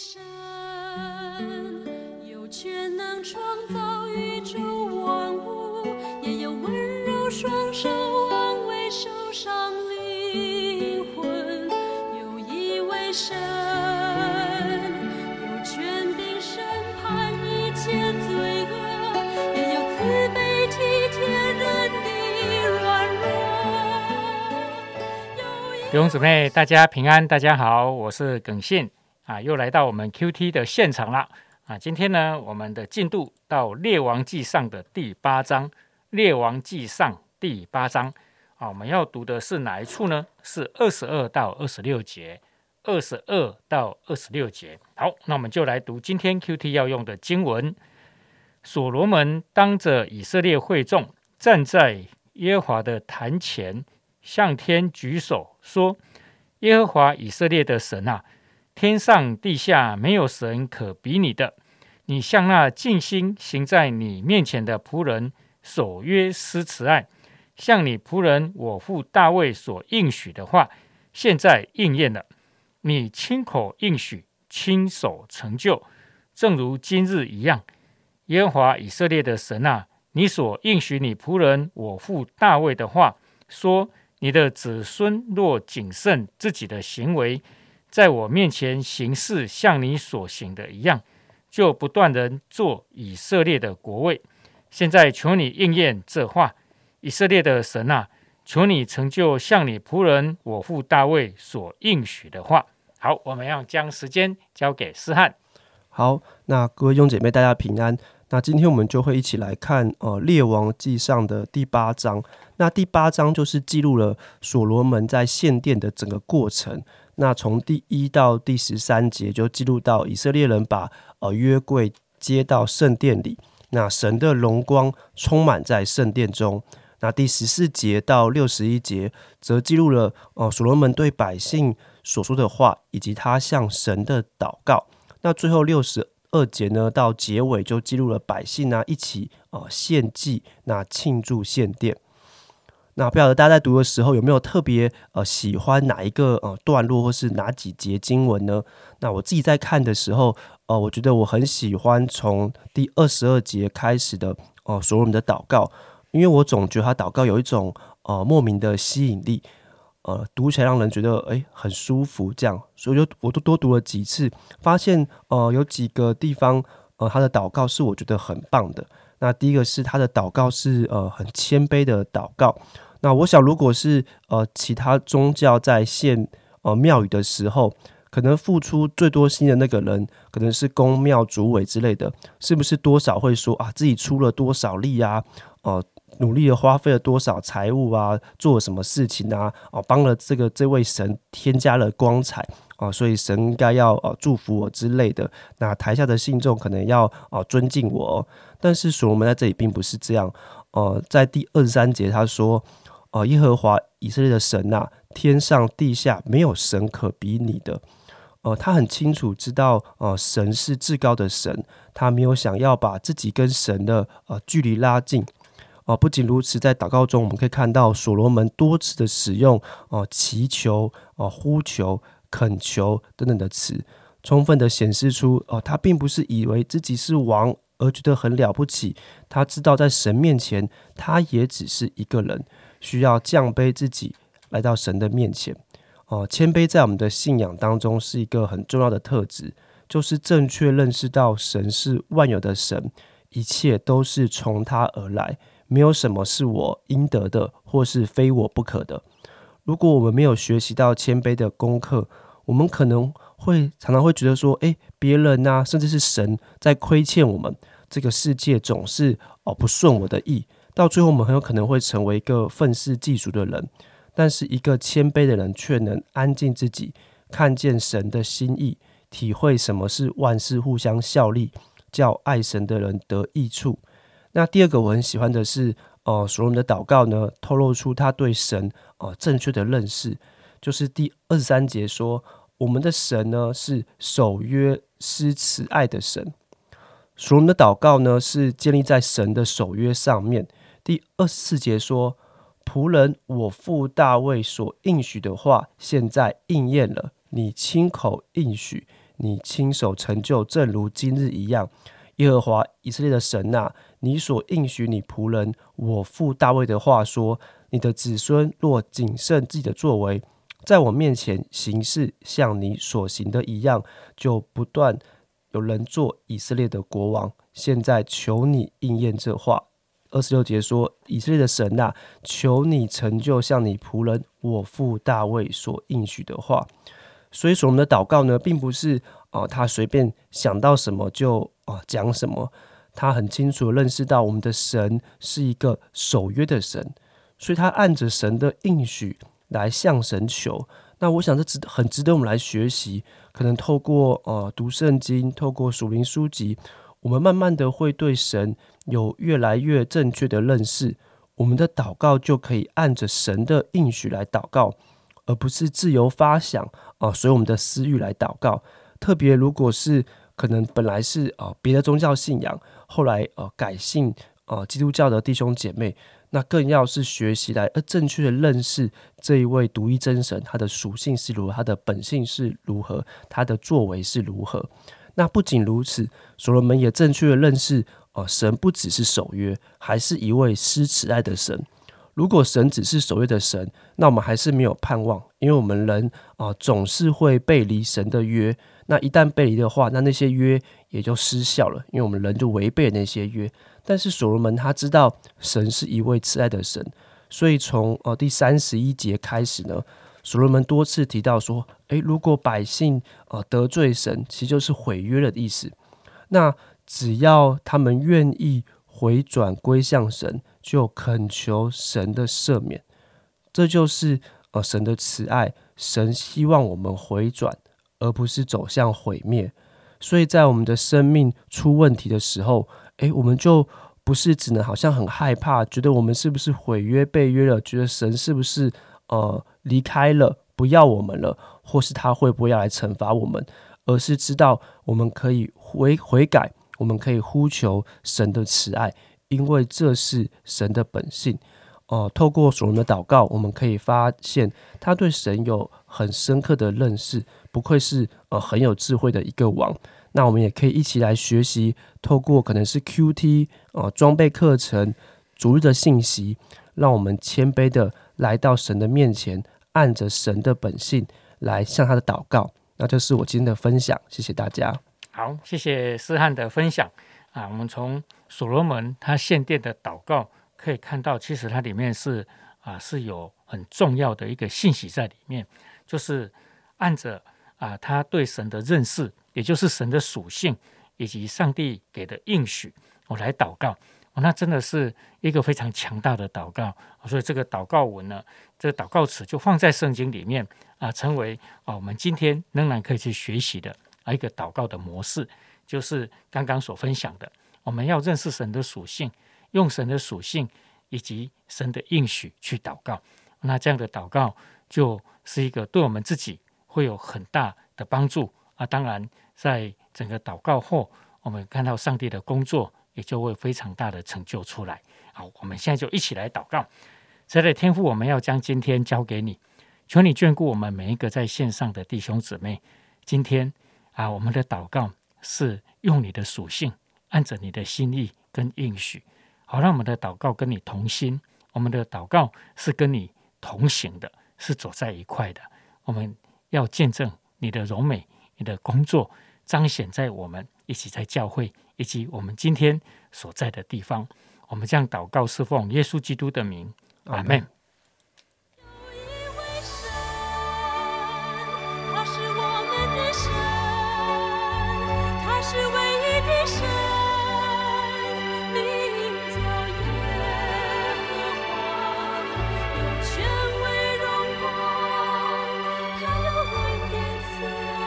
神，有权能创造宇宙万物，也有温柔双手安慰受伤灵魂。有一位神，有权柄审判一切罪恶，也有慈悲体贴人的软弱。有一弟兄姊妹，大家平安，大家好，我是耿信啊，又来到我们 QT 的现场了啊。今天呢，我们的进度到《列王纪上》的第八章，《列王纪上》第八章啊，我们要读的是哪一处呢？是二十二到二十六节，二十二到二十六节。好，那我们就来读今天 QT 要用的经文。所罗门当着以色列会众，站在耶和华的坛前，向天举手说：“耶和华以色列的神啊，天上地下没有神可比拟的。你向那尽心行在你面前的仆人守约施慈爱，向你仆人我父大卫所应许的话，现在应验了。你亲口应许，亲手成就，正如今日一样。耶和华以色列的神啊，你所应许你仆人我父大卫的话，说：你的子孙若谨慎自己的行为，在我面前行事像你所行的一样，就不断人做以色列的国位。现在求你应验这话，以色列的神啊，求你成就像你仆人我父大卫所应许的话。好，我们要将时间交给思翰。好，那各位弟兄姐妹，大家平安。那今天我们就会一起来看呃《列王记上》的第八章。那第八章就是记录了所罗门在献殿的整个过程。那从第一到第十三节就记录到以色列人把呃约柜接到圣殿里，那神的荣光充满在圣殿中。那第十四节到六十一节则记录了呃所罗门对百姓所说的话，以及他向神的祷告。那最后六十二节呢，到结尾就记录了百姓啊一起呃献祭，那庆祝献殿。那不晓得大家在读的时候有没有特别呃喜欢哪一个呃段落，或是哪几节经文呢？那我自己在看的时候，呃，我觉得我很喜欢从第二十二节开始的呃所罗门的祷告，因为我总觉得他祷告有一种呃莫名的吸引力。呃，读起来让人觉得诶很舒服，这样，所以就我都多读了几次，发现呃有几个地方呃他的祷告是我觉得很棒的。那第一个是他的祷告是呃很谦卑的祷告。那我想如果是呃其他宗教在献呃庙宇的时候，可能付出最多心的那个人可能是公庙主委之类的，是不是多少会说啊自己出了多少力啊？哦。努力的花费了多少财物啊？做了什么事情啊？哦，帮了这个这位神添加了光彩啊，所以神应该要呃祝福我之类的。那台下的信众可能要哦尊敬我，但是所罗门在这里并不是这样。呃，在第二十三节他说：“呃，耶和华以色列的神呐，天上地下没有神可比你的。”呃，他很清楚知道，呃，神是至高的神，他没有想要把自己跟神的呃距离拉近。啊，不仅如此，在祷告中，我们可以看到所罗门多次的使用哦，祈求、哦，呼求、恳求等等的词，充分的显示出哦，他并不是以为自己是王而觉得很了不起，他知道在神面前，他也只是一个人，需要降卑自己来到神的面前。哦，谦卑在我们的信仰当中是一个很重要的特质，就是正确认识到神是万有的神，一切都是从他而来。没有什么是我应得的，或是非我不可的。如果我们没有学习到谦卑的功课，我们可能会常常会觉得说：“诶，别人啊，甚至是神在亏欠我们。这个世界总是哦不顺我的意。”到最后，我们很有可能会成为一个愤世嫉俗的人。但是，一个谦卑的人却能安静自己，看见神的心意，体会什么是万事互相效力，叫爱神的人得益处。那第二个我很喜欢的是，呃，所罗门的祷告呢，透露出他对神呃正确的认识，就是第二十三节说，我们的神呢是守约施慈爱的神。所罗门的祷告呢是建立在神的守约上面。第二十四节说，仆人我父大卫所应许的话，现在应验了，你亲口应许，你亲手成就，正如今日一样。耶和华以色列的神呐、你所应许你仆人我父大卫的话说：你的子孙若谨慎自己的作为，在我面前行事像你所行的一样，就不断有人做以色列的国王。现在求你应验这话。二十六节说：以色列的神呐、求你成就像你仆人我父大卫所应许的话。所以说，我们的祷告呢，并不是啊、他随便想到什么就啊、讲什么，他很清楚认识到我们的神是一个守约的神，所以他按着神的应许来向神求。那我想这值得很值得我们来学习，可能透过呃读圣经，透过属灵书籍，我们慢慢的会对神有越来越正确的认识，我们的祷告就可以按着神的应许来祷告，而不是自由发想啊、随我们的私欲来祷告。特别如果是可能本来是啊、别的宗教信仰，后来呃改信呃基督教的弟兄姐妹，那更要是学习来呃正确的认识这一位独一真神，他的属性是如何，他的本性是如何，他的作为是如何。那不仅如此，所罗门也正确的认识，呃，神不只是守约，还是一位施慈爱的神。如果神只是守约的神，那我们还是没有盼望，因为我们人啊、总是会背离神的约。那一旦背离的话，那那些约也就失效了，因为我们人就违背那些约。但是所罗门他知道神是一位慈爱的神，所以从呃第三十一节开始呢，所罗门多次提到说，诶，如果百姓呃得罪神，其实就是毁约的意思。那只要他们愿意回转归向神，就恳求神的赦免，这就是呃神的慈爱。神希望我们回转，而不是走向毁灭。所以在我们的生命出问题的时候，诶，我们就不是只能好像很害怕，觉得我们是不是毁约背约了，觉得神是不是呃离开了，不要我们了，或是他会不会要来惩罚我们，而是知道我们可以悔悔改，我们可以呼求神的慈爱，因为这是神的本性。哦、透过所罗门的祷告，我们可以发现他对神有很深刻的认识，不愧是呃很有智慧的一个王。那我们也可以一起来学习，透过可能是 QT 呃装备课程、逐日的信息，让我们谦卑的来到神的面前，按着神的本性来向他的祷告。那这是我今天的分享，谢谢大家。好，谢谢思翰的分享啊。我们从所罗门他献殿的祷告可以看到，其实它里面是啊是有很重要的一个信息在里面，就是按着啊他对神的认识，也就是神的属性以及上帝给的应许，我来祷告。哦，那真的是一个非常强大的祷告，所以这个祷告文呢，这个祷告词就放在圣经里面啊，成为啊我们今天仍然可以去学习的啊一个祷告的模式，就是刚刚所分享的，我们要认识神的属性，用神的属性以及神的应许去祷告，那这样的祷告就是一个对我们自己会有很大的帮助啊。当然，在整个祷告后，我们看到上帝的工作也就会非常大的成就出来。好，我们现在就一起来祷告。神的天父，我们要将今天交给你，求你眷顾我们每一个在线上的弟兄姊妹。今天啊，我们的祷告是用你的属性，按着你的心意跟应许，好让我们的祷告跟你同心。我们的祷告是跟你同行的，是走在一块的。我们要见证你的荣美，你的工作彰显在我们一起在教会以及我们今天所在的地方。我们这样祷告，是奉耶稣基督的名，阿门。Yeah.